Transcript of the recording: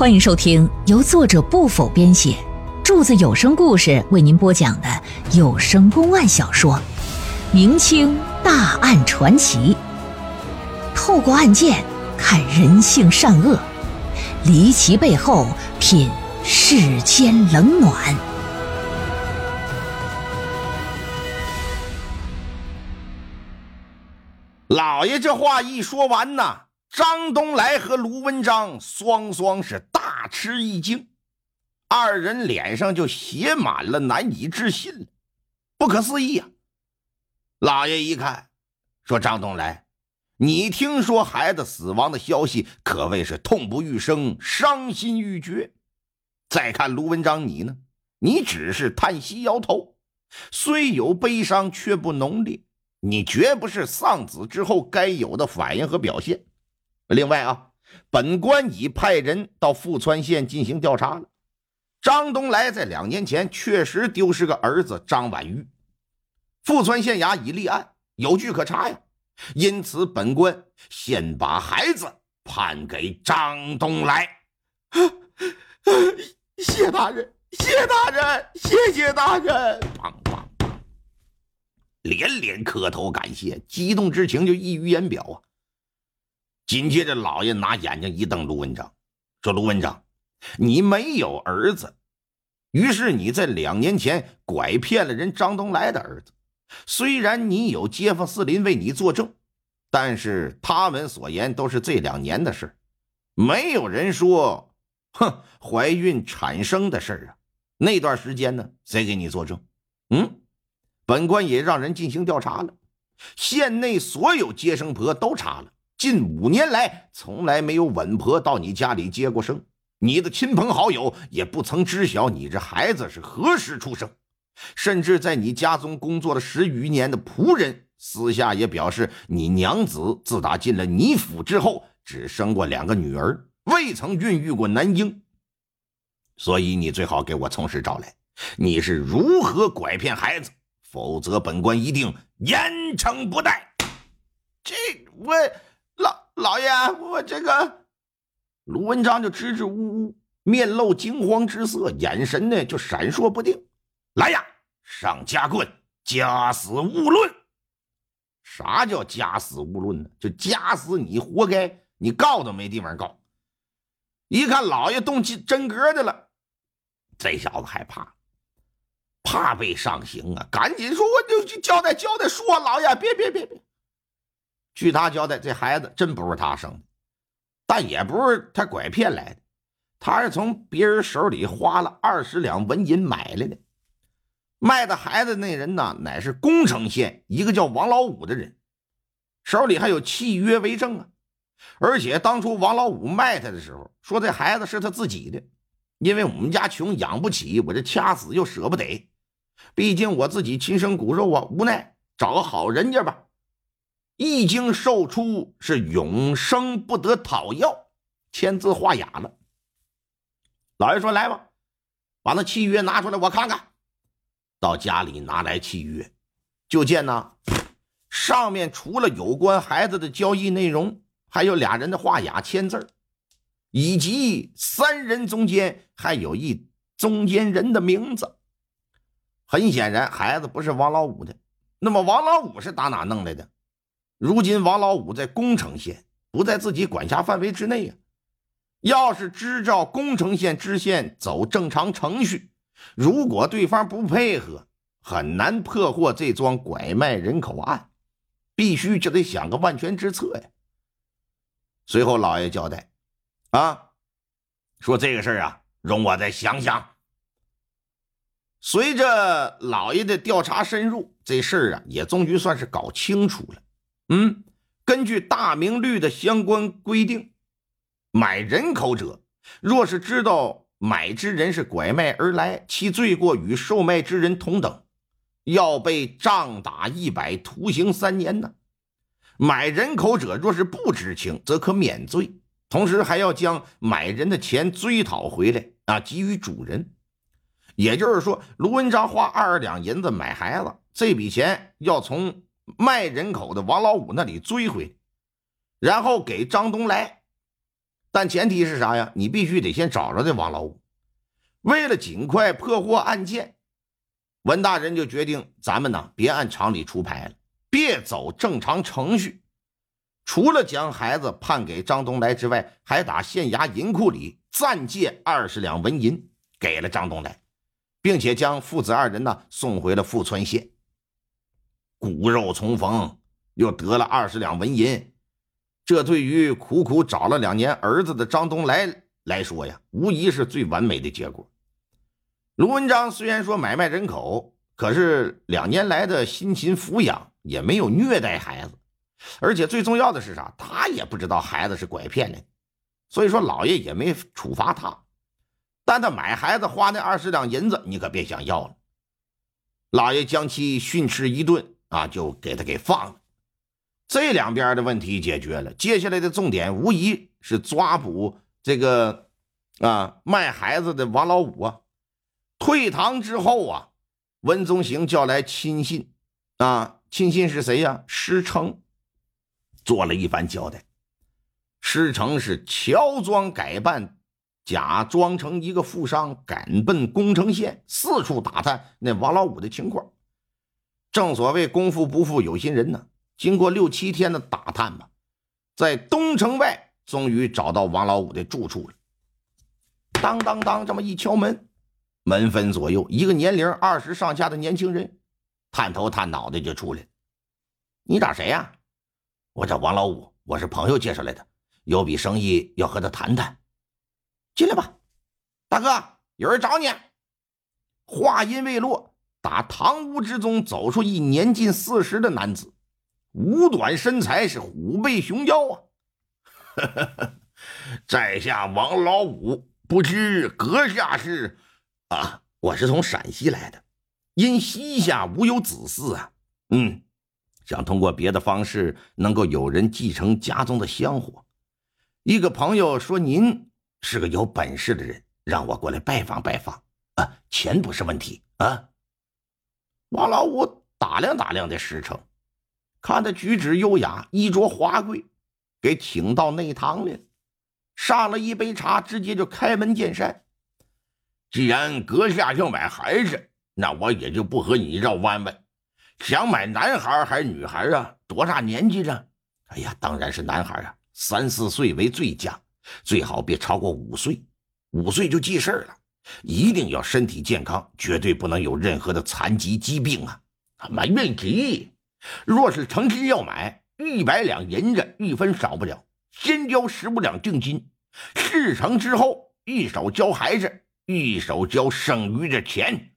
欢迎收听由作者不否编写，柱子有声故事为您播讲的有声公案小说《明清大案传奇》，透过案件看人性善恶，离奇背后品世间冷暖。老爷这话一说完呐。张东来和卢文章双双是大吃一惊，二人脸上就写满了难以置信不可思议啊！老爷一看，说：“张东来，你听说孩子死亡的消息，可谓是痛不欲生，伤心欲绝。再看卢文章，你呢？你只是叹息摇头，虽有悲伤，却不浓烈。你绝不是丧子之后该有的反应和表现。”另外啊，本官已派人到富川县进行调查了。张东来在两年前确实丢失个儿子张婉玉，富川县衙已立案，有据可查呀。因此，本官先把孩子判给张东来。谢大人，谢大人，谢谢大人！连连磕头感谢，激动之情就溢于言表啊。紧接着，老爷拿眼睛一瞪卢文章，说：“卢文章，你没有儿子，于是你在两年前拐骗了人张东来的儿子。虽然你有街坊四邻为你作证，但是他们所言都是这两年的事没有人说，哼，怀孕产生的事啊。那段时间呢，谁给你作证？嗯，本官也让人进行调查了，县内所有接生婆都查了。”近五年来，从来没有稳婆到你家里接过生，你的亲朋好友也不曾知晓你这孩子是何时出生，甚至在你家中工作了十余年的仆人，私下也表示，你娘子自打进了你府之后，只生过两个女儿，未曾孕育过男婴。所以你最好给我从实招来，你是如何拐骗孩子？否则本官一定严惩不贷。这我。老爷，我这个卢文章就支支吾吾，面露惊慌之色，眼神呢就闪烁不定。来呀，上夹棍，夹死勿论。啥叫夹死勿论呢？就夹死你活该，你告都没地方告。一看老爷动起真格的了，这小子害怕，怕被上刑啊！赶紧说，我就去交代交代，说老爷，别别别别。据他交代，这孩子真不是他生的，但也不是他拐骗来的，他是从别人手里花了二十两纹银买来的。卖的孩子那人呢，乃是宫城县一个叫王老五的人，手里还有契约为证啊。而且当初王老五卖他的时候，说这孩子是他自己的，因为我们家穷养不起，我这掐死又舍不得，毕竟我自己亲生骨肉啊，无奈找个好人家吧。一经售出，是永生不得讨要，签字画押了。老爷说：“来吧，把那契约拿出来，我看看。”到家里拿来契约，就见呢，上面除了有关孩子的交易内容，还有俩人的画押签字以及三人中间还有一中间人的名字。很显然，孩子不是王老五的。那么，王老五是打哪弄来的？如今王老五在宫城县，不在自己管辖范围之内呀。要是支照宫城县知县走正常程序，如果对方不配合，很难破获这桩拐卖人口案。必须就得想个万全之策呀。随后老爷交代：“啊，说这个事儿啊，容我再想想。”随着老爷的调查深入，这事儿啊也终于算是搞清楚了。嗯，根据大明律的相关规定，买人口者，若是知道买之人是拐卖而来，其罪过与售卖之人同等，要被杖打一百，徒刑三年呢。买人口者若是不知情，则可免罪，同时还要将买人的钱追讨回来啊，给予主人。也就是说，卢文章花二两银子买孩子，这笔钱要从。卖人口的王老五那里追回，然后给张东来。但前提是啥呀？你必须得先找着这王老五。为了尽快破获案件，文大人就决定咱们呢别按常理出牌了，别走正常程序。除了将孩子判给张东来之外，还打县衙银库里暂借二十两纹银给了张东来，并且将父子二人呢送回了富川县。骨肉重逢，又得了二十两纹银，这对于苦苦找了两年儿子的张东来来说呀，无疑是最完美的结果。卢文章虽然说买卖人口，可是两年来的辛勤抚养也没有虐待孩子，而且最重要的是啥？他也不知道孩子是拐骗的，所以说老爷也没处罚他。但他买孩子花那二十两银子，你可别想要了。老爷将其训斥一顿。啊，就给他给放了，这两边的问题解决了。接下来的重点无疑是抓捕这个啊卖孩子的王老五啊。退堂之后啊，文宗行叫来亲信啊，亲信是谁呀？师承做了一番交代。师承是乔装改扮，假装成一个富商，赶奔宫城县，四处打探那王老五的情况。正所谓功夫不负有心人呢。经过六七天的打探吧，在东城外终于找到王老五的住处了。当当当，这么一敲门，门分左右，一个年龄二十上下的年轻人，探头探脑的就出来。你找谁呀？我找王老五，我是朋友介绍来的，有笔生意要和他谈谈。进来吧，大哥，有人找你。话音未落。打堂屋之中走出一年近四十的男子，五短身材是虎背熊腰啊！在下王老五，不知阁下是？啊，我是从陕西来的，因膝下无有子嗣啊，嗯，想通过别的方式能够有人继承家中的香火。一个朋友说您是个有本事的人，让我过来拜访拜访啊，钱不是问题啊。王老五打量打量这石城，看他举止优雅，衣着华贵，给请到内堂里。上了一杯茶，直接就开门见山：“既然阁下要买孩子，那我也就不和你绕弯弯。想买男孩还是女孩啊？多大年纪了？哎呀，当然是男孩啊，三四岁为最佳，最好别超过五岁，五岁就记事了。”一定要身体健康，绝对不能有任何的残疾疾病啊！没问题。若是诚心要买，一百两银子一分少不了，先交十五两定金，事成之后，一手交孩子，一手交剩余的钱。